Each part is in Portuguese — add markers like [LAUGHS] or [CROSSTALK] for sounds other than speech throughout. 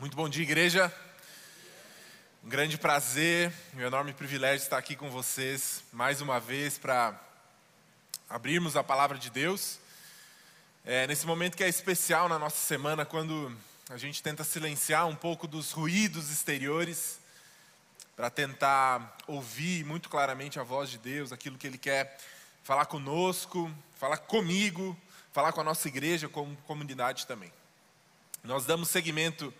Muito bom dia, igreja. Um grande prazer, um enorme privilégio estar aqui com vocês mais uma vez para abrirmos a palavra de Deus. É, nesse momento que é especial na nossa semana, quando a gente tenta silenciar um pouco dos ruídos exteriores, para tentar ouvir muito claramente a voz de Deus, aquilo que Ele quer falar conosco, falar comigo, falar com a nossa igreja, como comunidade também. Nós damos seguimento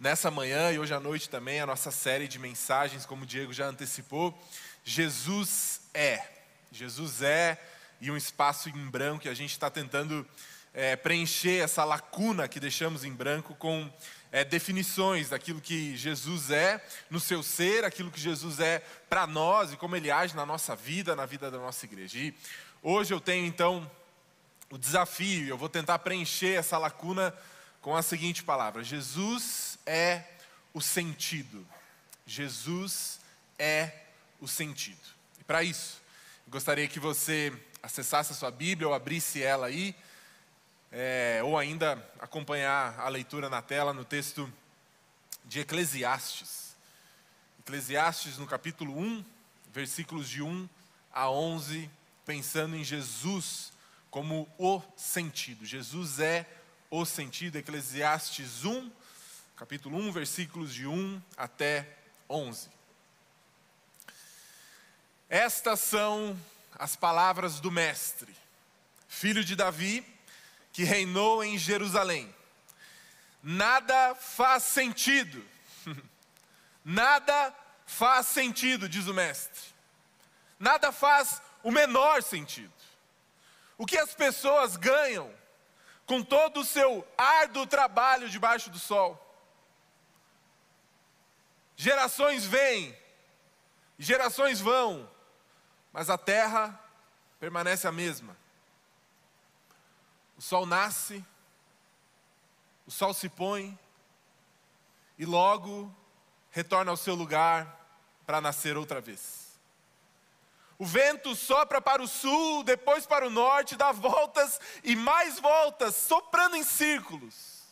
nessa manhã e hoje à noite também a nossa série de mensagens, como o Diego já antecipou. Jesus é. Jesus é e um espaço em branco que a gente está tentando é, preencher essa lacuna que deixamos em branco com é, definições daquilo que Jesus é no seu ser, aquilo que Jesus é para nós e como ele age na nossa vida, na vida da nossa igreja. E hoje eu tenho então o desafio, eu vou tentar preencher essa lacuna com a seguinte palavra: Jesus é o sentido. Jesus é o sentido. E para isso, gostaria que você acessasse a sua Bíblia ou abrisse ela aí, é, ou ainda acompanhar a leitura na tela no texto de Eclesiastes. Eclesiastes no capítulo 1, versículos de 1 a 11, pensando em Jesus como o sentido. Jesus é o sentido. Eclesiastes 1, capítulo 1, versículos de 1 até 11. Estas são as palavras do Mestre, filho de Davi, que reinou em Jerusalém. Nada faz sentido, [LAUGHS] nada faz sentido, diz o Mestre. Nada faz o menor sentido. O que as pessoas ganham com todo o seu árduo trabalho debaixo do sol? Gerações vêm, gerações vão, mas a terra permanece a mesma. O sol nasce, o sol se põe e logo retorna ao seu lugar para nascer outra vez. O vento sopra para o sul, depois para o norte, dá voltas e mais voltas, soprando em círculos.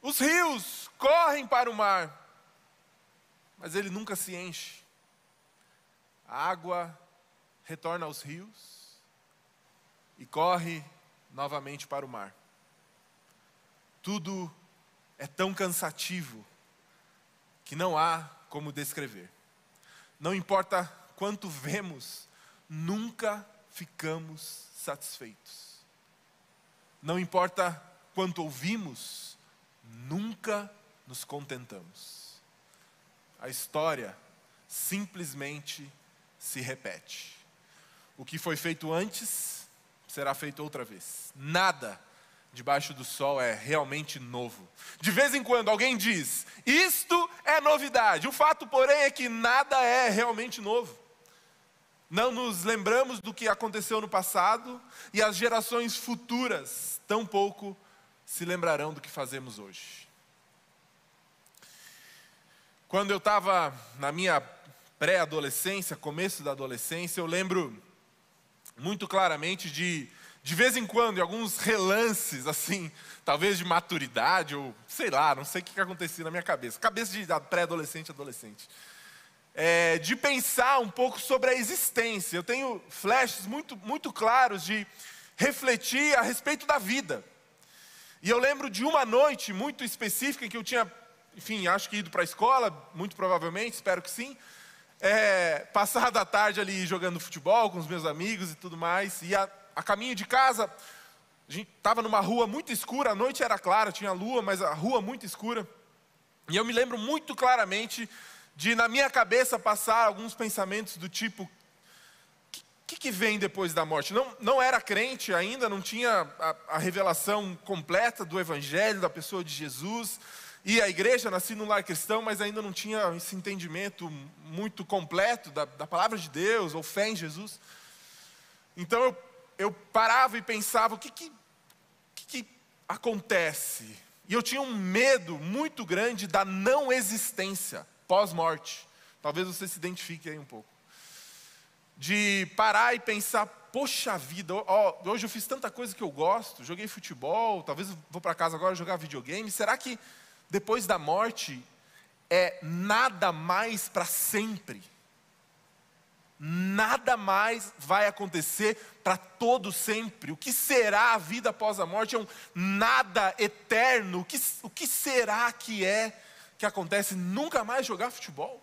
Os rios correm para o mar mas ele nunca se enche. A água retorna aos rios e corre novamente para o mar. Tudo é tão cansativo que não há como descrever. Não importa quanto vemos, nunca ficamos satisfeitos. Não importa quanto ouvimos, nunca nos contentamos a história simplesmente se repete. O que foi feito antes será feito outra vez. Nada debaixo do sol é realmente novo. De vez em quando alguém diz: Isto é novidade. O fato, porém, é que nada é realmente novo. Não nos lembramos do que aconteceu no passado e as gerações futuras tampouco se lembrarão do que fazemos hoje. Quando eu estava na minha pré-adolescência, começo da adolescência, eu lembro muito claramente de, de vez em quando, em alguns relances, assim, [LAUGHS] talvez de maturidade, ou sei lá, não sei o que, que acontecia na minha cabeça, cabeça de pré-adolescente, adolescente. É, de pensar um pouco sobre a existência. Eu tenho flashes muito, muito claros de refletir a respeito da vida. E eu lembro de uma noite muito específica em que eu tinha enfim, acho que ido para a escola, muito provavelmente, espero que sim. É, passado a tarde ali jogando futebol com os meus amigos e tudo mais. E a, a caminho de casa, a gente estava numa rua muito escura, a noite era clara, tinha lua, mas a rua muito escura. E eu me lembro muito claramente de, na minha cabeça, passar alguns pensamentos do tipo: o que, que, vem depois da morte? Não, não era crente ainda, não tinha a, a revelação completa do Evangelho, da pessoa de Jesus e a igreja, nasci no lar cristão, mas ainda não tinha esse entendimento muito completo da, da palavra de Deus, ou fé em Jesus. Então eu, eu parava e pensava: o que, que, que, que acontece? E eu tinha um medo muito grande da não existência pós-morte. Talvez você se identifique aí um pouco. De parar e pensar, poxa vida, ó, hoje eu fiz tanta coisa que eu gosto, joguei futebol, talvez vou para casa agora jogar videogame. Será que depois da morte é nada mais para sempre. Nada mais vai acontecer para todo sempre. O que será a vida após a morte é um nada eterno. O que, o que será que é que acontece? Nunca mais jogar futebol?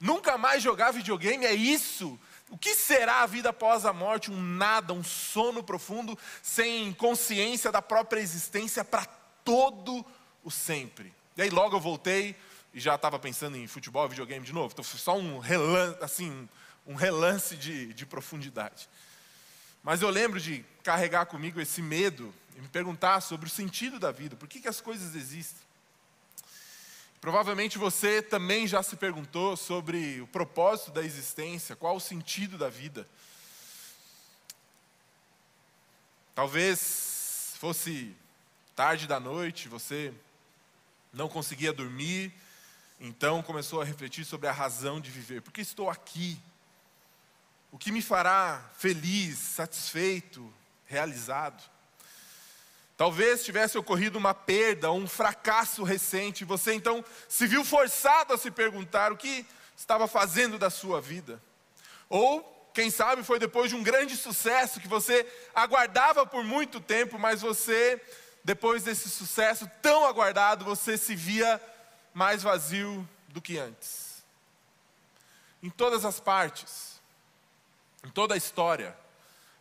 Nunca mais jogar videogame? É isso? O que será a vida após a morte? Um nada, um sono profundo, sem consciência da própria existência para todo o sempre. E aí logo eu voltei e já estava pensando em futebol, videogame de novo. Então foi só um relance, assim, um relance de, de profundidade. Mas eu lembro de carregar comigo esse medo e me perguntar sobre o sentido da vida, por que, que as coisas existem. Provavelmente você também já se perguntou sobre o propósito da existência, qual o sentido da vida. Talvez fosse tarde da noite, você não conseguia dormir, então começou a refletir sobre a razão de viver. Por que estou aqui? O que me fará feliz, satisfeito, realizado? Talvez tivesse ocorrido uma perda, um fracasso recente, você então se viu forçado a se perguntar o que estava fazendo da sua vida. Ou, quem sabe, foi depois de um grande sucesso que você aguardava por muito tempo, mas você, depois desse sucesso tão aguardado, você se via mais vazio do que antes. Em todas as partes, em toda a história,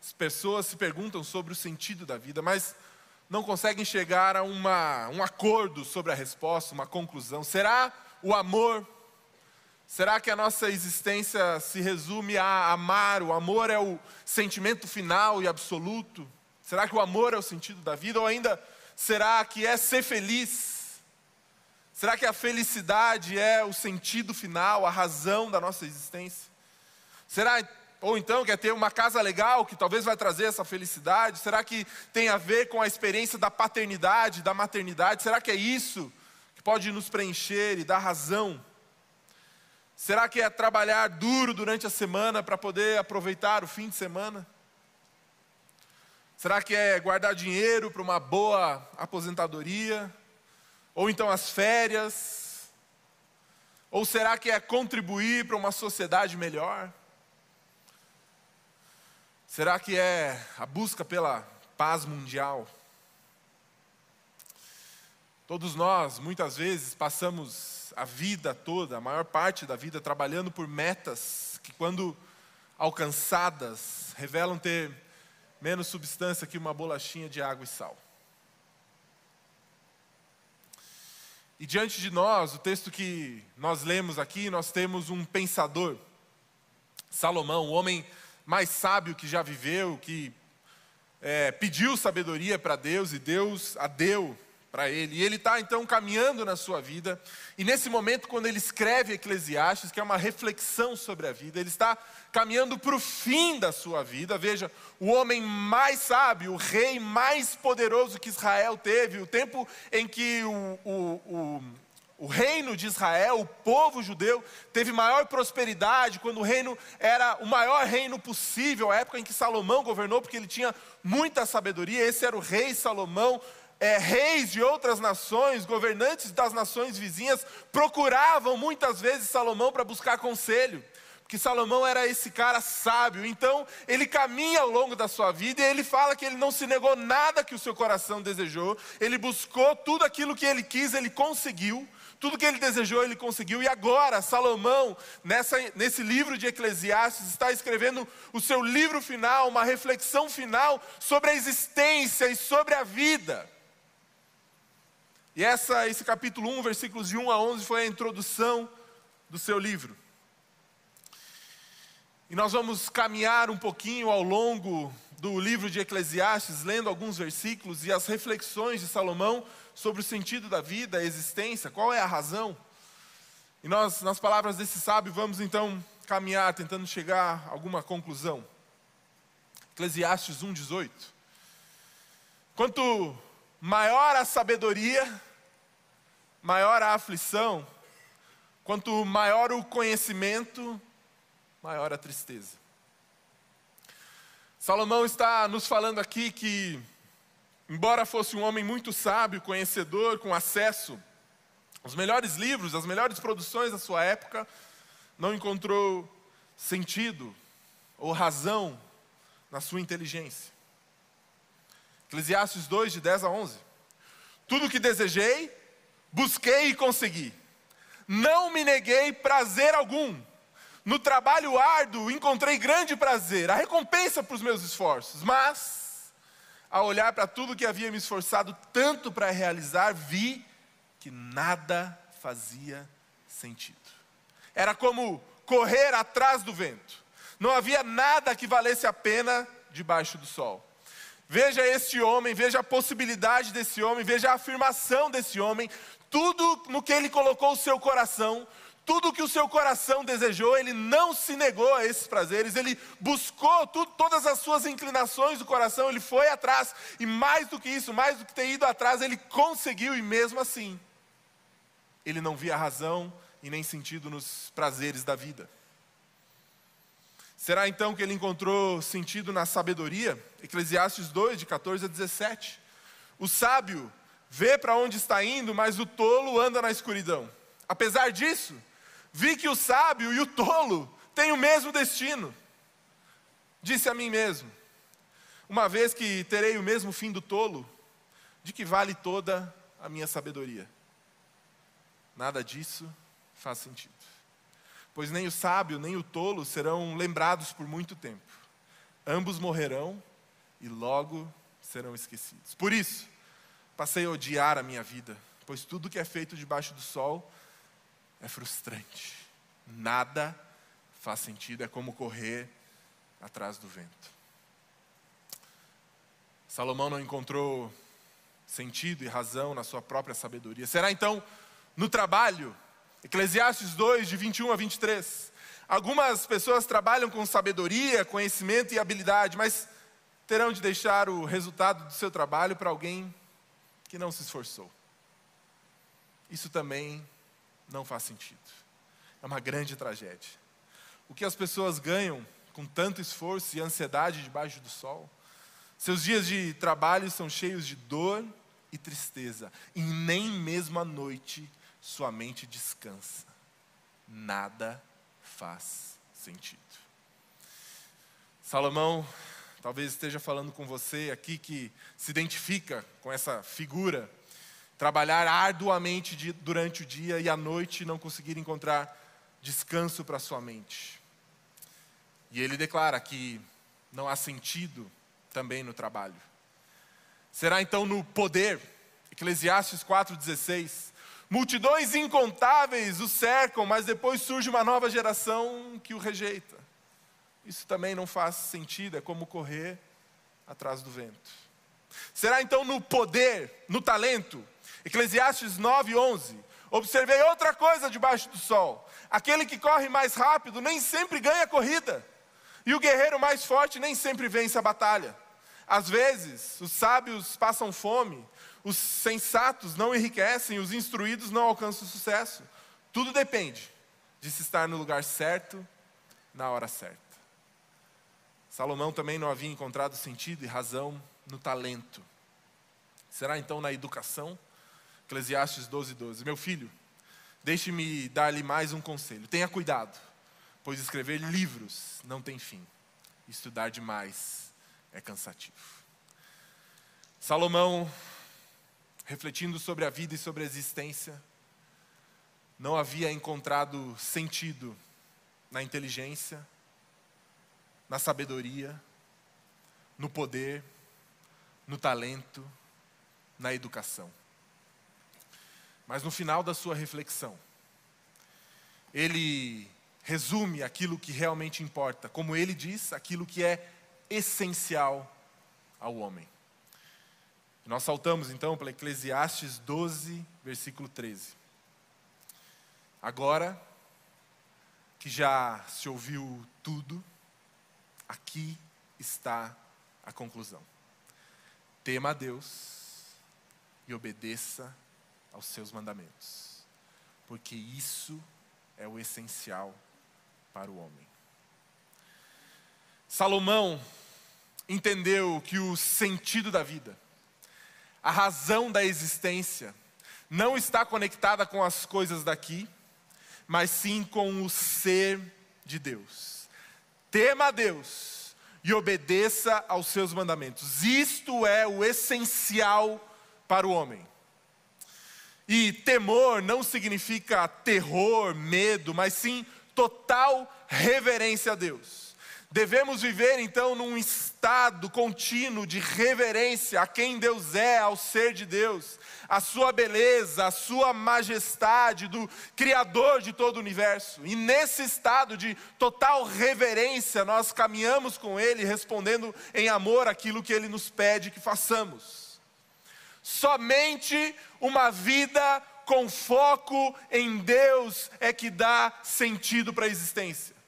as pessoas se perguntam sobre o sentido da vida, mas não conseguem chegar a uma, um acordo sobre a resposta, uma conclusão. Será o amor? Será que a nossa existência se resume a amar? O amor é o sentimento final e absoluto? Será que o amor é o sentido da vida? Ou ainda, será que é ser feliz? Será que a felicidade é o sentido final, a razão da nossa existência? Será ou então quer ter uma casa legal que talvez vai trazer essa felicidade? Será que tem a ver com a experiência da paternidade, da maternidade? Será que é isso que pode nos preencher e dar razão? Será que é trabalhar duro durante a semana para poder aproveitar o fim de semana? Será que é guardar dinheiro para uma boa aposentadoria? Ou então as férias? Ou será que é contribuir para uma sociedade melhor? Será que é a busca pela paz mundial? Todos nós, muitas vezes, passamos a vida toda, a maior parte da vida, trabalhando por metas que, quando alcançadas, revelam ter menos substância que uma bolachinha de água e sal. E diante de nós, o texto que nós lemos aqui, nós temos um pensador, Salomão, um homem mais sábio que já viveu, que é, pediu sabedoria para Deus e Deus a deu para ele. E ele está então caminhando na sua vida. E nesse momento, quando ele escreve Eclesiastes, que é uma reflexão sobre a vida, ele está caminhando para o fim da sua vida. Veja, o homem mais sábio, o rei mais poderoso que Israel teve, o tempo em que o, o, o o reino de Israel, o povo judeu, teve maior prosperidade quando o reino era o maior reino possível, a época em que Salomão governou, porque ele tinha muita sabedoria. Esse era o rei Salomão. É, reis de outras nações, governantes das nações vizinhas, procuravam muitas vezes Salomão para buscar conselho que Salomão era esse cara sábio. Então, ele caminha ao longo da sua vida e ele fala que ele não se negou nada que o seu coração desejou, ele buscou tudo aquilo que ele quis, ele conseguiu. Tudo que ele desejou, ele conseguiu. E agora, Salomão, nessa, nesse livro de Eclesiastes, está escrevendo o seu livro final, uma reflexão final sobre a existência e sobre a vida. E essa, esse capítulo 1, versículos de 1 a 11, foi a introdução do seu livro. E nós vamos caminhar um pouquinho ao longo do livro de Eclesiastes, lendo alguns versículos e as reflexões de Salomão sobre o sentido da vida, a existência, qual é a razão. E nós, nas palavras desse sábio, vamos então caminhar tentando chegar a alguma conclusão. Eclesiastes 1,18. Quanto maior a sabedoria, maior a aflição, quanto maior o conhecimento, maior a tristeza. Salomão está nos falando aqui que embora fosse um homem muito sábio, conhecedor, com acesso aos melhores livros, às melhores produções da sua época, não encontrou sentido ou razão na sua inteligência. Eclesiastes 2, de 10 a 11. Tudo o que desejei, busquei e consegui. Não me neguei prazer algum. No trabalho árduo encontrei grande prazer, a recompensa para os meus esforços. Mas, ao olhar para tudo que havia me esforçado tanto para realizar, vi que nada fazia sentido. Era como correr atrás do vento. Não havia nada que valesse a pena debaixo do sol. Veja este homem, veja a possibilidade desse homem, veja a afirmação desse homem, tudo no que ele colocou o seu coração, tudo que o seu coração desejou, ele não se negou a esses prazeres, ele buscou tudo, todas as suas inclinações do coração, ele foi atrás, e mais do que isso, mais do que ter ido atrás, ele conseguiu, e mesmo assim, ele não via razão e nem sentido nos prazeres da vida. Será então que ele encontrou sentido na sabedoria? Eclesiastes 2, de 14 a 17. O sábio vê para onde está indo, mas o tolo anda na escuridão. Apesar disso, vi que o sábio e o tolo têm o mesmo destino. Disse a mim mesmo: uma vez que terei o mesmo fim do tolo, de que vale toda a minha sabedoria? Nada disso faz sentido pois nem o sábio nem o tolo serão lembrados por muito tempo. Ambos morrerão e logo serão esquecidos. Por isso, passei a odiar a minha vida, pois tudo que é feito debaixo do sol é frustrante. Nada faz sentido, é como correr atrás do vento. Salomão não encontrou sentido e razão na sua própria sabedoria. Será então no trabalho Eclesiastes 2, de 21 a 23. Algumas pessoas trabalham com sabedoria, conhecimento e habilidade, mas terão de deixar o resultado do seu trabalho para alguém que não se esforçou. Isso também não faz sentido. É uma grande tragédia. O que as pessoas ganham com tanto esforço e ansiedade debaixo do sol? Seus dias de trabalho são cheios de dor e tristeza, e nem mesmo à noite sua mente descansa. Nada faz sentido. Salomão talvez esteja falando com você aqui que se identifica com essa figura, trabalhar arduamente durante o dia e à noite não conseguir encontrar descanso para sua mente. E ele declara que não há sentido também no trabalho. Será então no poder, Eclesiastes 4,16, Multidões incontáveis o cercam, mas depois surge uma nova geração que o rejeita. Isso também não faz sentido, é como correr atrás do vento. Será então no poder, no talento? Eclesiastes 9, 11. Observei outra coisa debaixo do sol: aquele que corre mais rápido nem sempre ganha a corrida, e o guerreiro mais forte nem sempre vence a batalha. Às vezes, os sábios passam fome, os sensatos não enriquecem, os instruídos não alcançam sucesso. Tudo depende de se estar no lugar certo, na hora certa. Salomão também não havia encontrado sentido e razão no talento. Será então na educação? Eclesiastes 12, 12. Meu filho, deixe-me dar-lhe mais um conselho. Tenha cuidado, pois escrever livros não tem fim. Estudar demais é cansativo. Salomão refletindo sobre a vida e sobre a existência, não havia encontrado sentido na inteligência, na sabedoria, no poder, no talento, na educação. Mas no final da sua reflexão, ele resume aquilo que realmente importa, como ele diz, aquilo que é essencial ao homem. Nós saltamos então para Eclesiastes 12, versículo 13. Agora que já se ouviu tudo, aqui está a conclusão. Tema a Deus e obedeça aos seus mandamentos, porque isso é o essencial para o homem. Salomão entendeu que o sentido da vida a razão da existência, não está conectada com as coisas daqui, mas sim com o ser de Deus. Tema a Deus e obedeça aos seus mandamentos. Isto é o essencial para o homem. E temor não significa terror, medo, mas sim total reverência a Deus. Devemos viver então num estado contínuo de reverência a quem Deus é, ao ser de Deus, a sua beleza, a sua majestade, do Criador de todo o universo. E nesse estado de total reverência, nós caminhamos com Ele, respondendo em amor aquilo que Ele nos pede que façamos. Somente uma vida com foco em Deus é que dá sentido para a existência.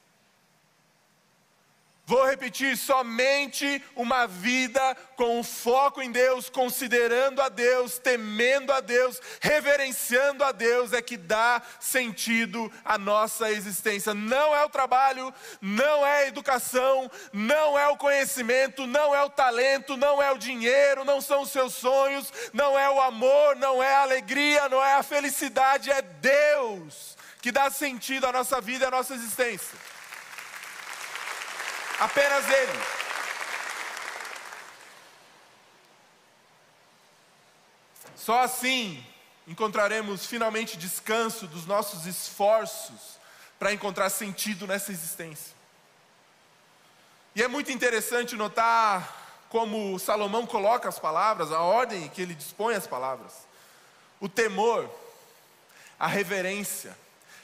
Vou repetir: somente uma vida com foco em Deus, considerando a Deus, temendo a Deus, reverenciando a Deus, é que dá sentido à nossa existência. Não é o trabalho, não é a educação, não é o conhecimento, não é o talento, não é o dinheiro, não são os seus sonhos, não é o amor, não é a alegria, não é a felicidade, é Deus que dá sentido à nossa vida à nossa existência. Apenas Ele. Só assim encontraremos finalmente descanso dos nossos esforços para encontrar sentido nessa existência. E é muito interessante notar como Salomão coloca as palavras, a ordem que ele dispõe as palavras. O temor, a reverência,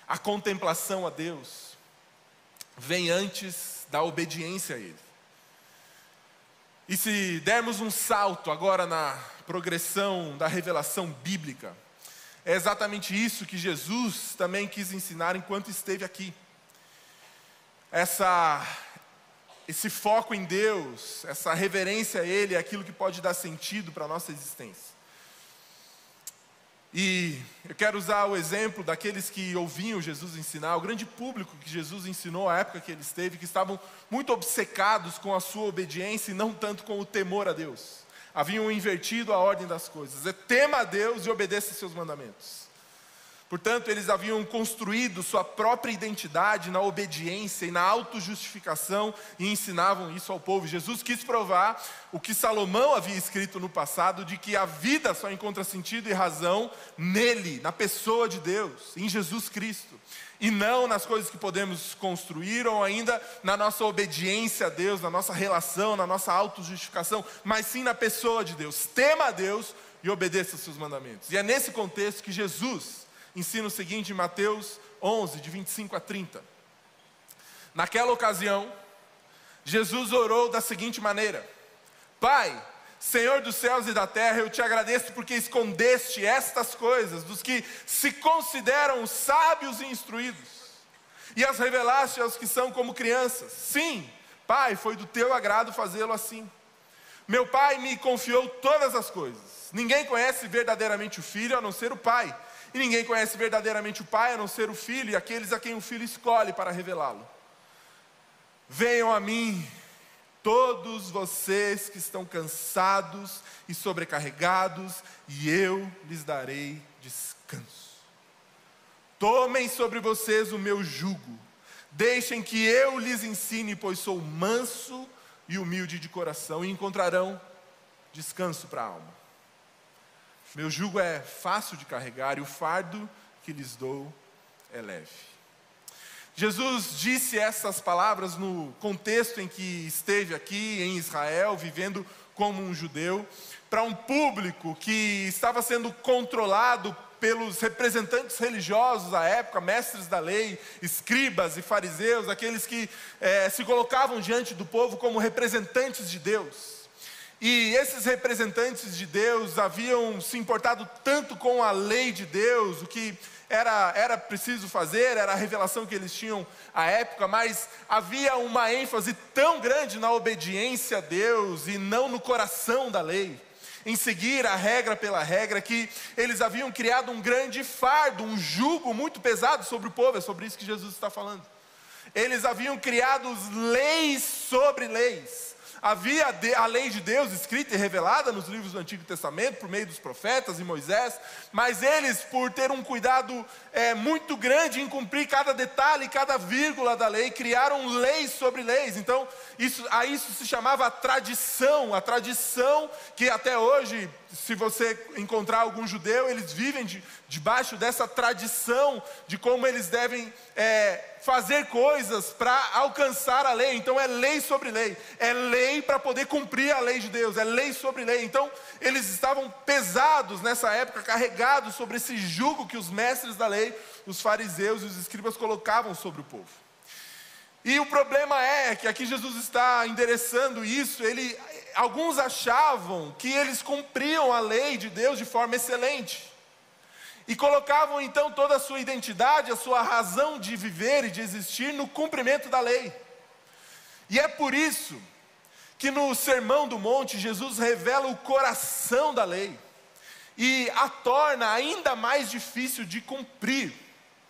a contemplação a Deus, vem antes da obediência a Ele. E se dermos um salto agora na progressão da revelação bíblica, é exatamente isso que Jesus também quis ensinar enquanto esteve aqui. Essa, esse foco em Deus, essa reverência a Ele é aquilo que pode dar sentido para a nossa existência. E eu quero usar o exemplo daqueles que ouviam Jesus ensinar, o grande público que Jesus ensinou à época que ele esteve, que estavam muito obcecados com a sua obediência e não tanto com o temor a Deus. Haviam invertido a ordem das coisas. É tema a Deus e obedeça seus mandamentos. Portanto, eles haviam construído sua própria identidade na obediência e na autojustificação e ensinavam isso ao povo. Jesus quis provar o que Salomão havia escrito no passado, de que a vida só encontra sentido e razão nele, na pessoa de Deus, em Jesus Cristo. E não nas coisas que podemos construir ou ainda na nossa obediência a Deus, na nossa relação, na nossa autojustificação, mas sim na pessoa de Deus. Tema a Deus e obedeça aos seus mandamentos. E é nesse contexto que Jesus ensina o seguinte em Mateus 11, de 25 a 30. Naquela ocasião, Jesus orou da seguinte maneira: Pai, Senhor dos céus e da terra, eu te agradeço porque escondeste estas coisas dos que se consideram sábios e instruídos, e as revelaste aos que são como crianças. Sim, Pai, foi do teu agrado fazê-lo assim. Meu Pai me confiou todas as coisas. Ninguém conhece verdadeiramente o Filho a não ser o Pai e ninguém conhece verdadeiramente o Pai a não ser o Filho e aqueles a quem o Filho escolhe para revelá-lo. Venham a mim, todos vocês que estão cansados e sobrecarregados, e eu lhes darei descanso. Tomem sobre vocês o meu jugo, deixem que eu lhes ensine, pois sou manso e humilde de coração, e encontrarão descanso para a alma. Meu jugo é fácil de carregar e o fardo que lhes dou é leve. Jesus disse essas palavras no contexto em que esteve aqui em Israel, vivendo como um judeu, para um público que estava sendo controlado pelos representantes religiosos da época, mestres da lei, escribas e fariseus, aqueles que eh, se colocavam diante do povo como representantes de Deus. E esses representantes de Deus haviam se importado tanto com a lei de Deus, o que era, era preciso fazer, era a revelação que eles tinham à época, mas havia uma ênfase tão grande na obediência a Deus e não no coração da lei, em seguir a regra pela regra, que eles haviam criado um grande fardo, um jugo muito pesado sobre o povo, é sobre isso que Jesus está falando. Eles haviam criado leis sobre leis Havia a lei de Deus escrita e revelada nos livros do Antigo Testamento, por meio dos profetas e Moisés, mas eles, por ter um cuidado é, muito grande em cumprir cada detalhe, cada vírgula da lei, criaram leis sobre leis. Então, isso, a isso se chamava tradição, a tradição que até hoje, se você encontrar algum judeu, eles vivem de, debaixo dessa tradição de como eles devem. É, fazer coisas para alcançar a lei. Então é lei sobre lei. É lei para poder cumprir a lei de Deus. É lei sobre lei. Então eles estavam pesados nessa época, carregados sobre esse jugo que os mestres da lei, os fariseus e os escribas colocavam sobre o povo. E o problema é que aqui Jesus está endereçando isso. Ele, alguns achavam que eles cumpriam a lei de Deus de forma excelente. E colocavam então toda a sua identidade, a sua razão de viver e de existir no cumprimento da lei. E é por isso que no Sermão do Monte Jesus revela o coração da lei e a torna ainda mais difícil de cumprir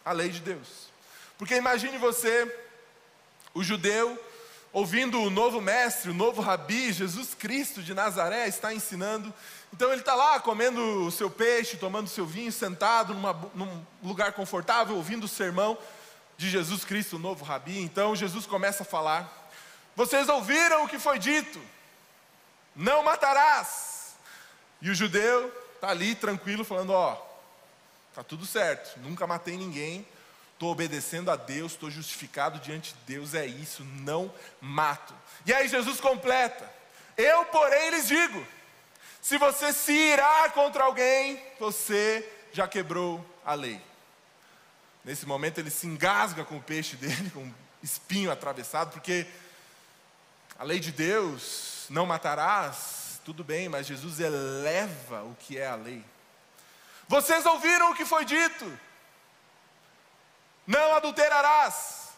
a lei de Deus. Porque imagine você, o judeu, ouvindo o novo mestre, o novo rabi, Jesus Cristo de Nazaré, está ensinando então ele está lá comendo o seu peixe, tomando o seu vinho, sentado numa, num lugar confortável, ouvindo o sermão de Jesus Cristo, o novo rabi. Então Jesus começa a falar: Vocês ouviram o que foi dito? Não matarás. E o judeu está ali tranquilo, falando: Ó, está tudo certo, nunca matei ninguém, estou obedecendo a Deus, estou justificado diante de Deus, é isso, não mato. E aí Jesus completa: Eu, porém, lhes digo se você se irar contra alguém, você já quebrou a lei. Nesse momento ele se engasga com o peixe dele, com um espinho atravessado, porque a lei de Deus, não matarás, tudo bem, mas Jesus eleva o que é a lei. Vocês ouviram o que foi dito? Não adulterarás.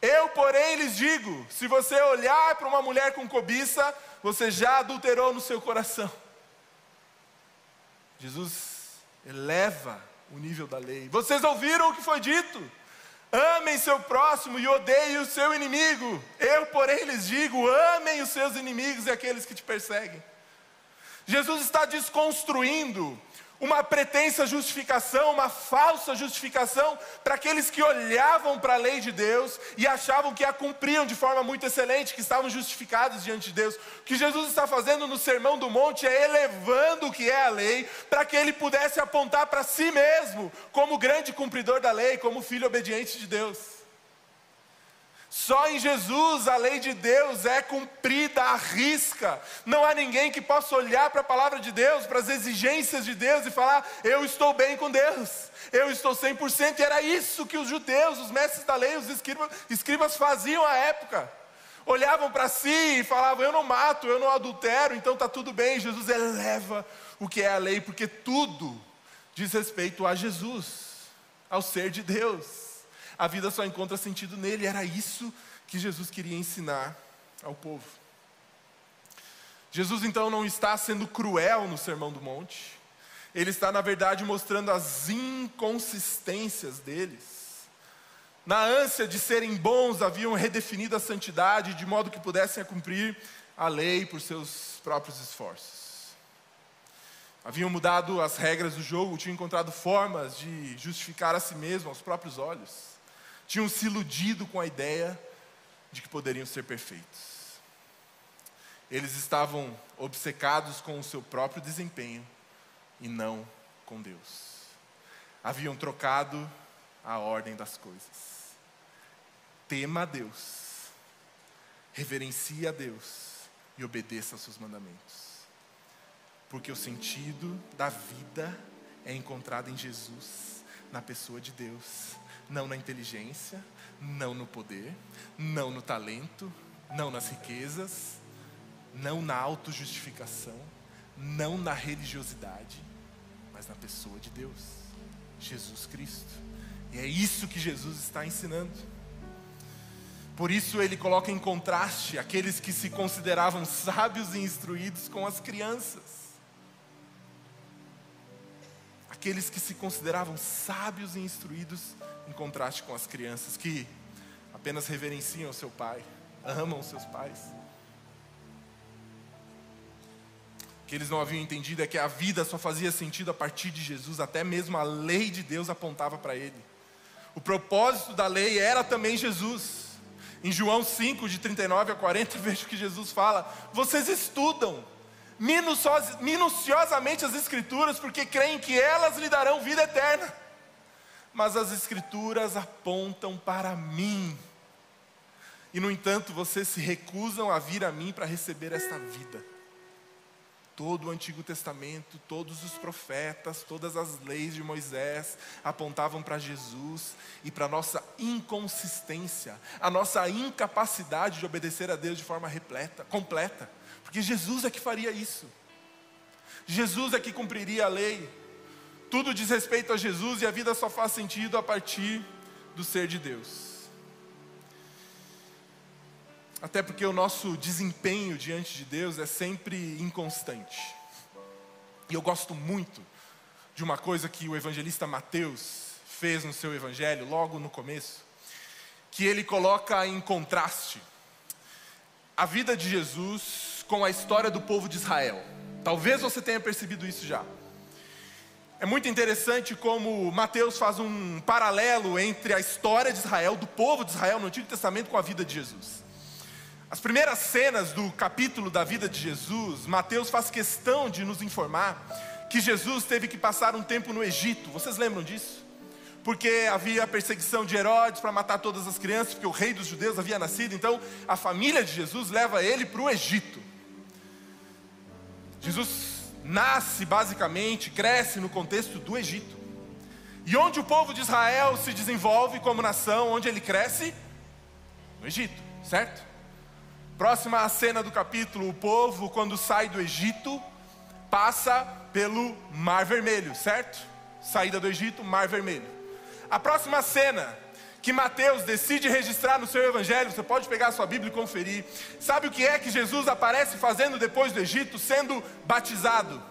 Eu, porém, lhes digo: se você olhar para uma mulher com cobiça, você já adulterou no seu coração. Jesus eleva o nível da lei. Vocês ouviram o que foi dito? Amem seu próximo e odeiem o seu inimigo. Eu, porém, lhes digo: amem os seus inimigos e aqueles que te perseguem. Jesus está desconstruindo uma pretensa justificação, uma falsa justificação para aqueles que olhavam para a lei de Deus e achavam que a cumpriam de forma muito excelente, que estavam justificados diante de Deus. O que Jesus está fazendo no Sermão do Monte é elevando o que é a lei, para que ele pudesse apontar para si mesmo como grande cumpridor da lei, como filho obediente de Deus. Só em Jesus a lei de Deus é cumprida à risca. Não há ninguém que possa olhar para a palavra de Deus, para as exigências de Deus e falar: Eu estou bem com Deus, eu estou 100%. E era isso que os judeus, os mestres da lei, os escribas, escribas faziam à época. Olhavam para si e falavam: Eu não mato, eu não adultero, então está tudo bem. Jesus eleva o que é a lei, porque tudo diz respeito a Jesus, ao ser de Deus a vida só encontra sentido nele. Era isso que Jesus queria ensinar ao povo. Jesus então não está sendo cruel no Sermão do Monte, ele está, na verdade, mostrando as inconsistências deles. Na ânsia de serem bons, haviam redefinido a santidade de modo que pudessem cumprir a lei por seus próprios esforços. Haviam mudado as regras do jogo, tinham encontrado formas de justificar a si mesmo aos próprios olhos tinham se iludido com a ideia de que poderiam ser perfeitos. Eles estavam obcecados com o seu próprio desempenho e não com Deus. Haviam trocado a ordem das coisas. Tema a Deus, reverencie a Deus e obedeça aos seus mandamentos. Porque o sentido da vida é encontrado em Jesus, na pessoa de Deus não na inteligência, não no poder, não no talento, não nas riquezas, não na autojustificação, não na religiosidade, mas na pessoa de Deus, Jesus Cristo. E é isso que Jesus está ensinando. Por isso ele coloca em contraste aqueles que se consideravam sábios e instruídos com as crianças aqueles que se consideravam sábios e instruídos, em contraste com as crianças que apenas reverenciam o seu pai, amam seus pais. O que eles não haviam entendido é que a vida só fazia sentido a partir de Jesus, até mesmo a lei de Deus apontava para ele. O propósito da lei era também Jesus. Em João 5, de 39 a 40, [LAUGHS] vejo que Jesus fala: Vocês estudam, minuciosamente as Escrituras, porque creem que elas lhe darão vida eterna. Mas as Escrituras apontam para mim. E, no entanto, vocês se recusam a vir a mim para receber esta vida. Todo o Antigo Testamento, todos os profetas, todas as leis de Moisés apontavam para Jesus e para a nossa inconsistência, a nossa incapacidade de obedecer a Deus de forma repleta, completa, porque Jesus é que faria isso. Jesus é que cumpriria a lei. Tudo diz respeito a Jesus e a vida só faz sentido a partir do ser de Deus. Até porque o nosso desempenho diante de Deus é sempre inconstante. E eu gosto muito de uma coisa que o evangelista Mateus fez no seu evangelho, logo no começo, que ele coloca em contraste a vida de Jesus com a história do povo de Israel. Talvez você tenha percebido isso já. É muito interessante como Mateus faz um paralelo entre a história de Israel, do povo de Israel no Antigo Testamento, com a vida de Jesus. As primeiras cenas do capítulo da vida de Jesus, Mateus faz questão de nos informar que Jesus teve que passar um tempo no Egito. Vocês lembram disso? Porque havia perseguição de Herodes para matar todas as crianças, porque o rei dos judeus havia nascido. Então, a família de Jesus leva ele para o Egito. Jesus nasce basicamente, cresce no contexto do Egito. E onde o povo de Israel se desenvolve como nação, onde ele cresce? No Egito, certo? Próxima cena do capítulo: o povo, quando sai do Egito, passa pelo Mar Vermelho, certo? Saída do Egito, Mar Vermelho. A próxima cena que Mateus decide registrar no seu evangelho, você pode pegar a sua Bíblia e conferir. Sabe o que é que Jesus aparece fazendo depois do Egito? Sendo batizado.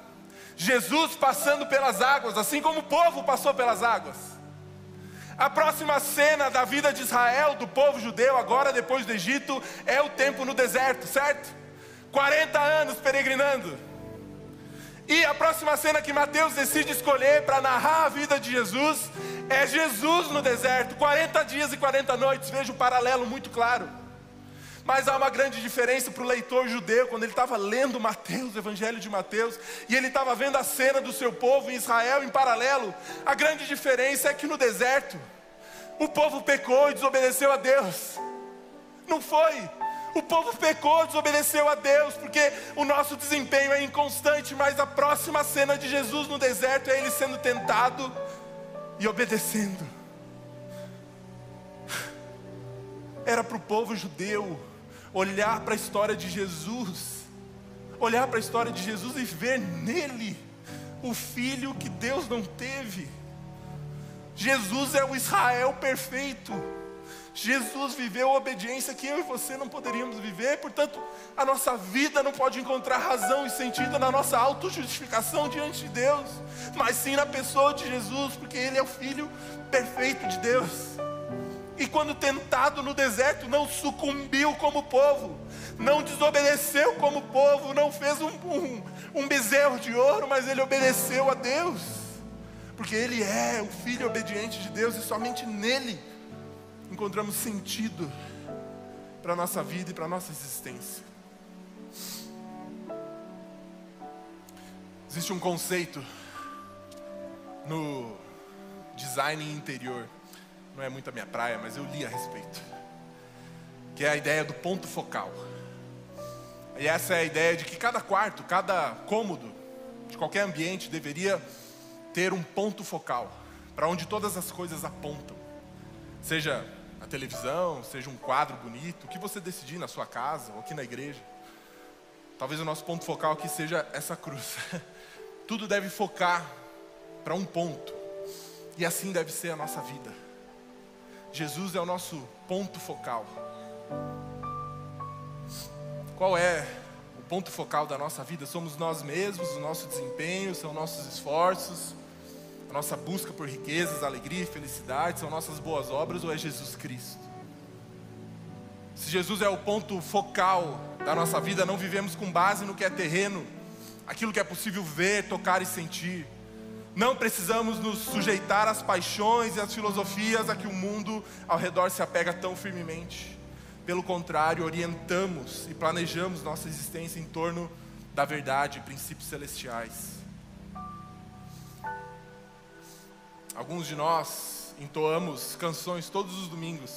Jesus passando pelas águas, assim como o povo passou pelas águas. A próxima cena da vida de Israel, do povo judeu, agora depois do Egito, é o tempo no deserto, certo? 40 anos peregrinando. E a próxima cena que Mateus decide escolher para narrar a vida de Jesus é Jesus no deserto, 40 dias e 40 noites. Veja um paralelo muito claro. Mas há uma grande diferença para o leitor judeu, quando ele estava lendo Mateus, o Evangelho de Mateus, e ele estava vendo a cena do seu povo em Israel em paralelo. A grande diferença é que no deserto, o povo pecou e desobedeceu a Deus. Não foi. O povo pecou, desobedeceu a Deus, porque o nosso desempenho é inconstante, mas a próxima cena de Jesus no deserto é ele sendo tentado e obedecendo. Era para o povo judeu olhar para a história de Jesus, olhar para a história de Jesus e ver nele o filho que Deus não teve. Jesus é o Israel perfeito. Jesus viveu a obediência que eu e você não poderíamos viver, portanto, a nossa vida não pode encontrar razão e sentido na nossa autojustificação diante de Deus, mas sim na pessoa de Jesus, porque Ele é o Filho perfeito de Deus. E quando tentado no deserto, não sucumbiu como povo, não desobedeceu como povo, não fez um, um, um bezerro de ouro, mas ele obedeceu a Deus, porque ele é o filho obediente de Deus e somente nele encontramos sentido para a nossa vida e para a nossa existência. Existe um conceito no design interior não é muito a minha praia, mas eu li a respeito. Que é a ideia do ponto focal. E essa é a ideia de que cada quarto, cada cômodo, de qualquer ambiente deveria ter um ponto focal, para onde todas as coisas apontam. Seja a televisão, seja um quadro bonito, o que você decidir na sua casa ou aqui na igreja. Talvez o nosso ponto focal aqui seja essa cruz. [LAUGHS] Tudo deve focar para um ponto. E assim deve ser a nossa vida. Jesus é o nosso ponto focal. Qual é o ponto focal da nossa vida? Somos nós mesmos, o nosso desempenho, são nossos esforços, a nossa busca por riquezas, alegria e felicidade, são nossas boas obras ou é Jesus Cristo? Se Jesus é o ponto focal da nossa vida, não vivemos com base no que é terreno, aquilo que é possível ver, tocar e sentir. Não precisamos nos sujeitar às paixões e às filosofias a que o mundo ao redor se apega tão firmemente. Pelo contrário, orientamos e planejamos nossa existência em torno da verdade e princípios celestiais. Alguns de nós entoamos canções todos os domingos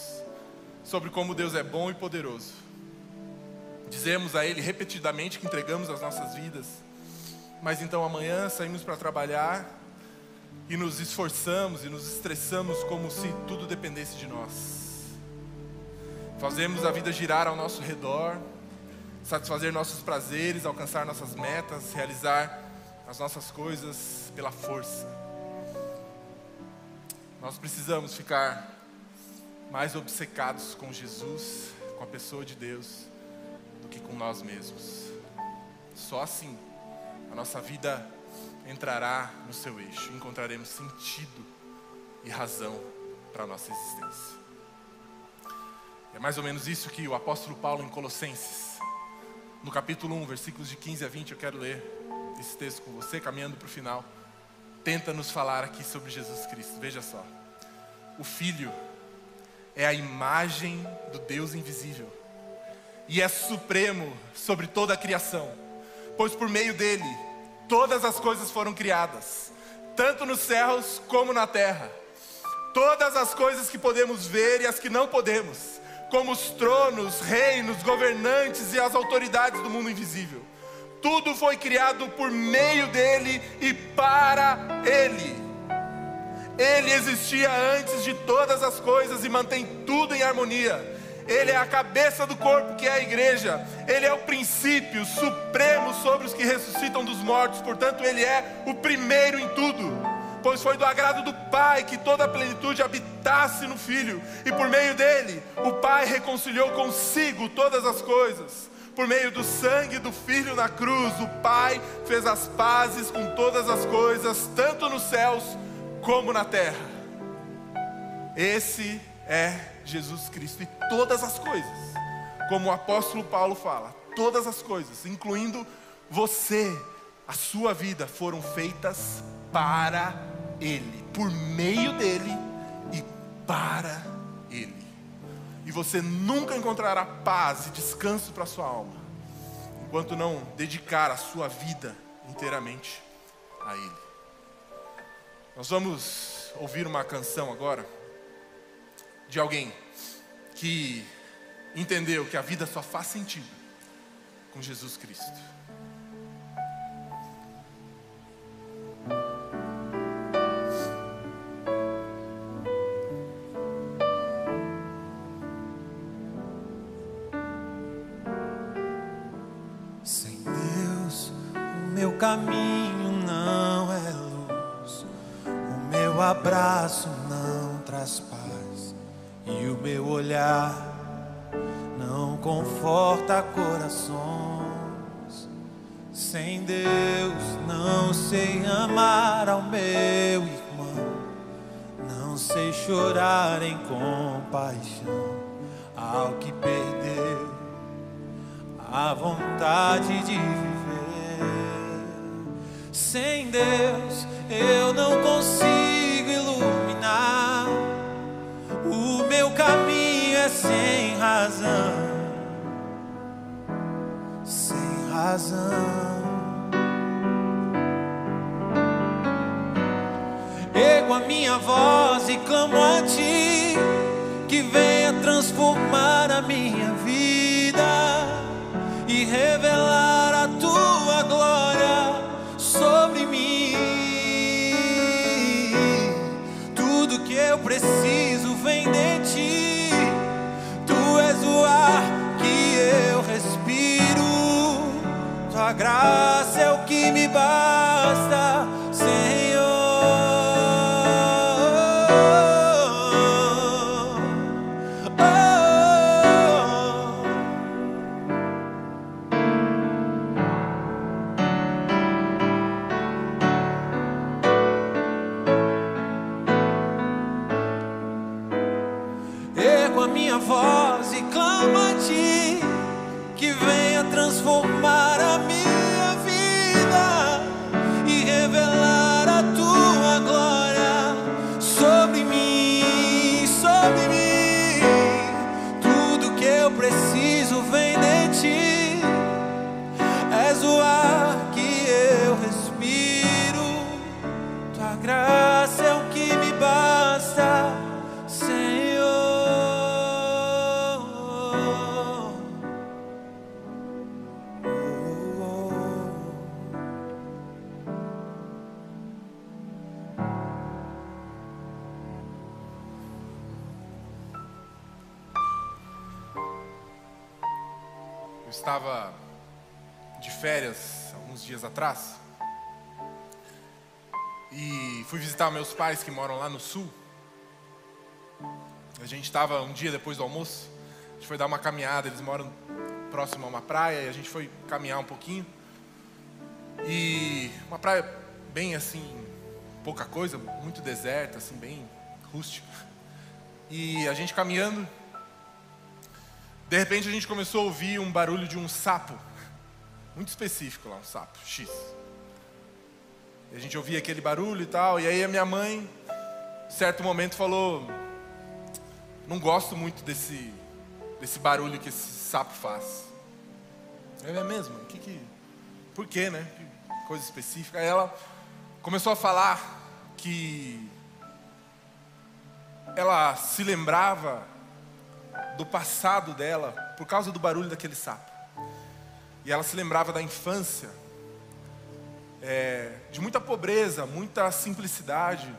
sobre como Deus é bom e poderoso. Dizemos a Ele repetidamente que entregamos as nossas vidas, mas então amanhã saímos para trabalhar e nos esforçamos e nos estressamos como se tudo dependesse de nós. Fazemos a vida girar ao nosso redor, satisfazer nossos prazeres, alcançar nossas metas, realizar as nossas coisas pela força. Nós precisamos ficar mais obcecados com Jesus, com a pessoa de Deus, do que com nós mesmos. Só assim a nossa vida entrará no seu eixo, encontraremos sentido e razão para a nossa existência. É mais ou menos isso que o apóstolo Paulo em Colossenses, no capítulo 1, versículos de 15 a 20, eu quero ler esse texto com você, caminhando para o final, tenta nos falar aqui sobre Jesus Cristo. Veja só. O Filho é a imagem do Deus invisível e é supremo sobre toda a criação, pois por meio dele todas as coisas foram criadas, tanto nos céus como na terra. Todas as coisas que podemos ver e as que não podemos, como os tronos, reinos, governantes e as autoridades do mundo invisível. Tudo foi criado por meio dele e para ele. Ele existia antes de todas as coisas e mantém tudo em harmonia. Ele é a cabeça do corpo que é a igreja. Ele é o princípio supremo sobre os que ressuscitam dos mortos. Portanto, ele é o primeiro em tudo. Pois foi do agrado do Pai que toda a plenitude habitasse no Filho, e por meio dele, o Pai reconciliou consigo todas as coisas. Por meio do sangue do Filho na cruz, o Pai fez as pazes com todas as coisas, tanto nos céus como na terra. Esse é Jesus Cristo e todas as coisas, como o apóstolo Paulo fala, todas as coisas, incluindo você, a sua vida, foram feitas para Ele, por meio dele e para Ele. E você nunca encontrará paz e descanso para sua alma, enquanto não dedicar a sua vida inteiramente a Ele. Nós vamos ouvir uma canção agora de alguém que entendeu que a vida só faz sentido com Jesus Cristo. Caminho não é luz, o meu abraço não traz paz, e o meu olhar não conforta corações. Sem Deus, não sei amar ao meu irmão, não sei chorar em compaixão ao que perdeu a vontade de viver. Sem Deus eu não consigo iluminar. O meu caminho é sem razão, sem razão. Ergo a minha voz e clamo a ti que venha transformar a minha vida e revelar que atrás e fui visitar meus pais que moram lá no sul. A gente estava um dia depois do almoço, a gente foi dar uma caminhada, eles moram próximo a uma praia e a gente foi caminhar um pouquinho. E uma praia bem assim, pouca coisa, muito deserta, assim, bem rústica. E a gente caminhando, de repente a gente começou a ouvir um barulho de um sapo, muito específico lá, um sapo, X. E a gente ouvia aquele barulho e tal, e aí a minha mãe, em certo momento, falou: Não gosto muito desse, desse barulho que esse sapo faz. Eu, é mesmo? Que que, por quê, né? Que coisa específica. Aí ela começou a falar que ela se lembrava do passado dela por causa do barulho daquele sapo. E ela se lembrava da infância é, de muita pobreza, muita simplicidade.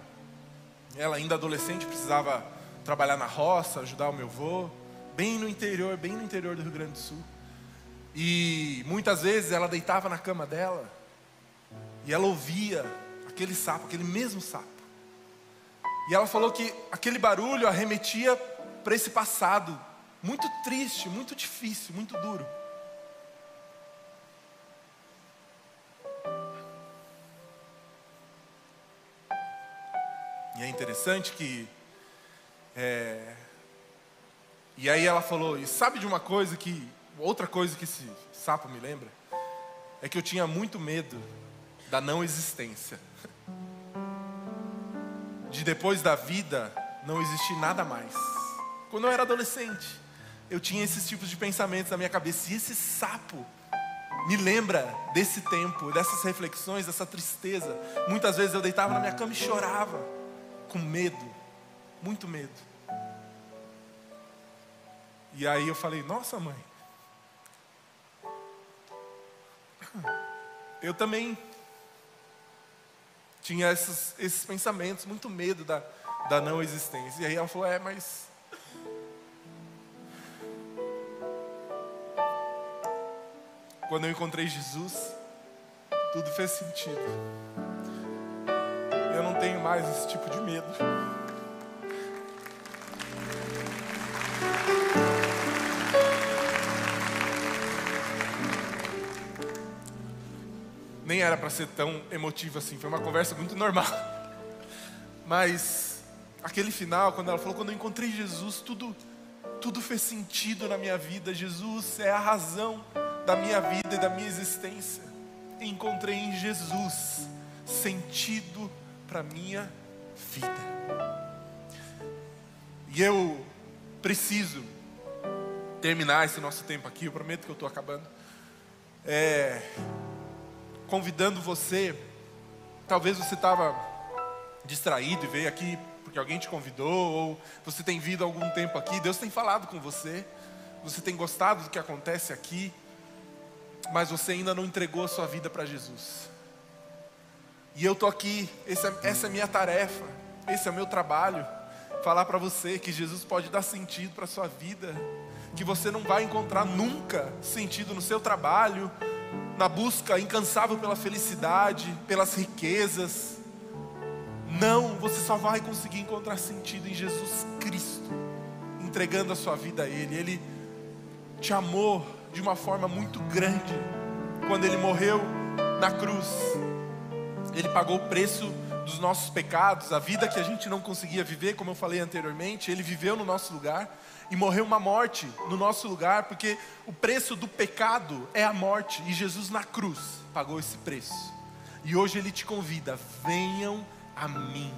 Ela, ainda adolescente, precisava trabalhar na roça, ajudar o meu avô, bem no interior, bem no interior do Rio Grande do Sul. E muitas vezes ela deitava na cama dela e ela ouvia aquele sapo, aquele mesmo sapo. E ela falou que aquele barulho arremetia para esse passado muito triste, muito difícil, muito duro. É interessante que. É... E aí ela falou: e sabe de uma coisa que. Outra coisa que esse sapo me lembra? É que eu tinha muito medo da não existência. De depois da vida não existir nada mais. Quando eu era adolescente, eu tinha esses tipos de pensamentos na minha cabeça. E esse sapo me lembra desse tempo, dessas reflexões, dessa tristeza. Muitas vezes eu deitava na minha cama e chorava com medo, muito medo. E aí eu falei: Nossa, mãe, eu também tinha esses, esses pensamentos, muito medo da, da não existência. E aí ela falou: É, mas. Quando eu encontrei Jesus, tudo fez sentido eu não tenho mais esse tipo de medo. Nem era para ser tão emotivo assim, foi uma conversa muito normal. Mas aquele final, quando ela falou, quando eu encontrei Jesus, tudo tudo fez sentido na minha vida. Jesus é a razão da minha vida e da minha existência. Encontrei em Jesus sentido para minha vida. E eu preciso terminar esse nosso tempo aqui, eu prometo que eu estou acabando. É, convidando você, talvez você estava distraído e veio aqui porque alguém te convidou, ou você tem vindo algum tempo aqui, Deus tem falado com você, você tem gostado do que acontece aqui, mas você ainda não entregou a sua vida para Jesus. E eu tô aqui, essa, essa é a minha tarefa, esse é o meu trabalho, falar para você que Jesus pode dar sentido para sua vida, que você não vai encontrar nunca sentido no seu trabalho, na busca incansável pela felicidade, pelas riquezas. Não, você só vai conseguir encontrar sentido em Jesus Cristo, entregando a sua vida a Ele. Ele te amou de uma forma muito grande quando Ele morreu na cruz ele pagou o preço dos nossos pecados, a vida que a gente não conseguia viver, como eu falei anteriormente, Ele viveu no nosso lugar e morreu uma morte no nosso lugar, porque o preço do pecado é a morte, e Jesus na cruz pagou esse preço. E hoje Ele te convida: venham a mim,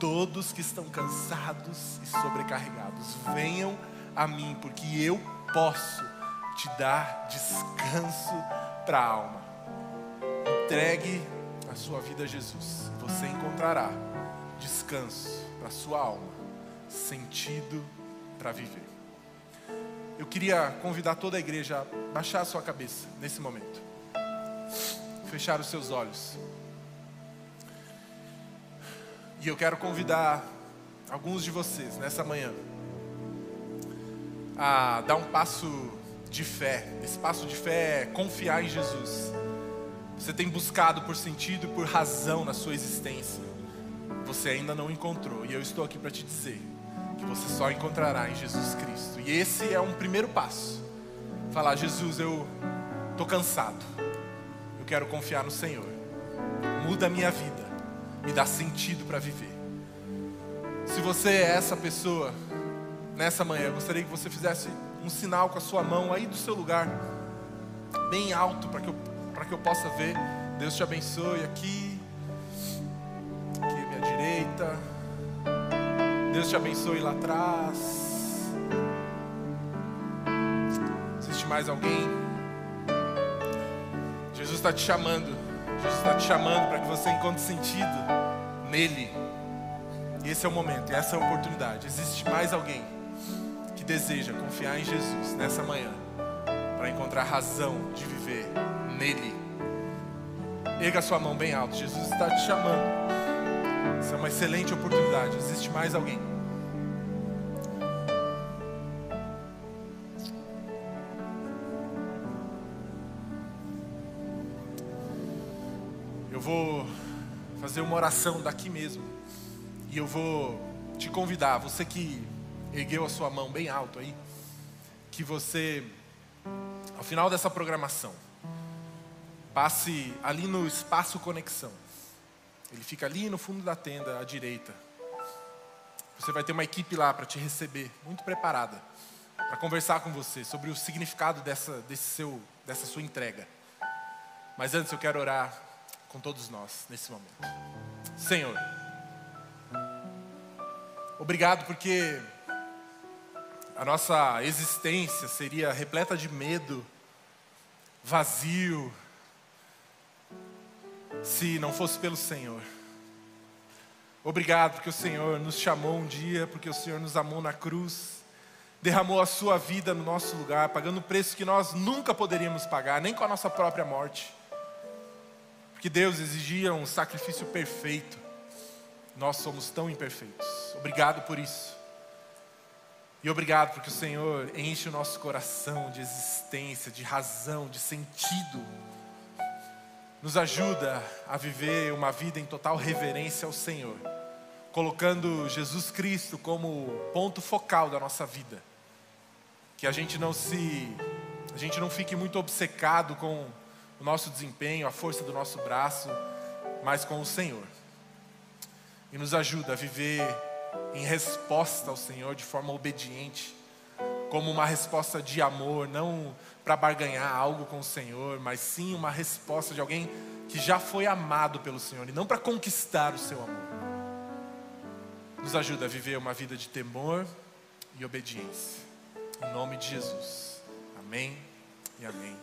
todos que estão cansados e sobrecarregados, venham a mim, porque eu posso te dar descanso para a alma. Entregue a sua vida a Jesus, você encontrará descanso para a sua alma, sentido para viver. Eu queria convidar toda a igreja a baixar a sua cabeça nesse momento, fechar os seus olhos. E eu quero convidar alguns de vocês nessa manhã a dar um passo de fé. Esse passo de fé é confiar em Jesus. Você tem buscado por sentido e por razão na sua existência. Você ainda não encontrou. E eu estou aqui para te dizer que você só encontrará em Jesus Cristo. E esse é um primeiro passo. Falar, Jesus, eu estou cansado. Eu quero confiar no Senhor. Muda a minha vida. Me dá sentido para viver. Se você é essa pessoa, nessa manhã, eu gostaria que você fizesse um sinal com a sua mão aí do seu lugar, bem alto, para que, eu, que eu possa ver. Deus te abençoe aqui, aqui à minha direita. Deus te abençoe lá atrás. Existe mais alguém? Jesus está te chamando. Jesus está te chamando para que você encontre sentido nele. E esse é o momento, essa é a oportunidade. Existe mais alguém que deseja confiar em Jesus nessa manhã para encontrar razão de viver nele. Erga sua mão bem alto. Jesus está te chamando. Essa é uma excelente oportunidade. Existe mais alguém? Eu vou fazer uma oração daqui mesmo. E eu vou te convidar, você que ergueu a sua mão bem alto aí, que você, ao final dessa programação, passe ali no espaço conexão. Ele fica ali no fundo da tenda, à direita. Você vai ter uma equipe lá para te receber, muito preparada, para conversar com você sobre o significado dessa, desse seu, dessa sua entrega. Mas antes eu quero orar com todos nós nesse momento. Senhor, obrigado porque a nossa existência seria repleta de medo, vazio, se não fosse pelo Senhor. Obrigado porque o Senhor nos chamou um dia, porque o Senhor nos amou na cruz, derramou a sua vida no nosso lugar, pagando o preço que nós nunca poderíamos pagar, nem com a nossa própria morte. Porque Deus exigia um sacrifício perfeito. Nós somos tão imperfeitos. Obrigado por isso. E obrigado porque o Senhor enche o nosso coração de existência, de razão, de sentido. Nos ajuda a viver uma vida em total reverência ao Senhor, colocando Jesus Cristo como ponto focal da nossa vida. Que a gente não se a gente não fique muito obcecado com o nosso desempenho, a força do nosso braço, mas com o Senhor. E nos ajuda a viver em resposta ao Senhor de forma obediente, como uma resposta de amor, não para barganhar algo com o Senhor, mas sim uma resposta de alguém que já foi amado pelo Senhor e não para conquistar o seu amor. Nos ajuda a viver uma vida de temor e obediência. Em nome de Jesus. Amém e amém.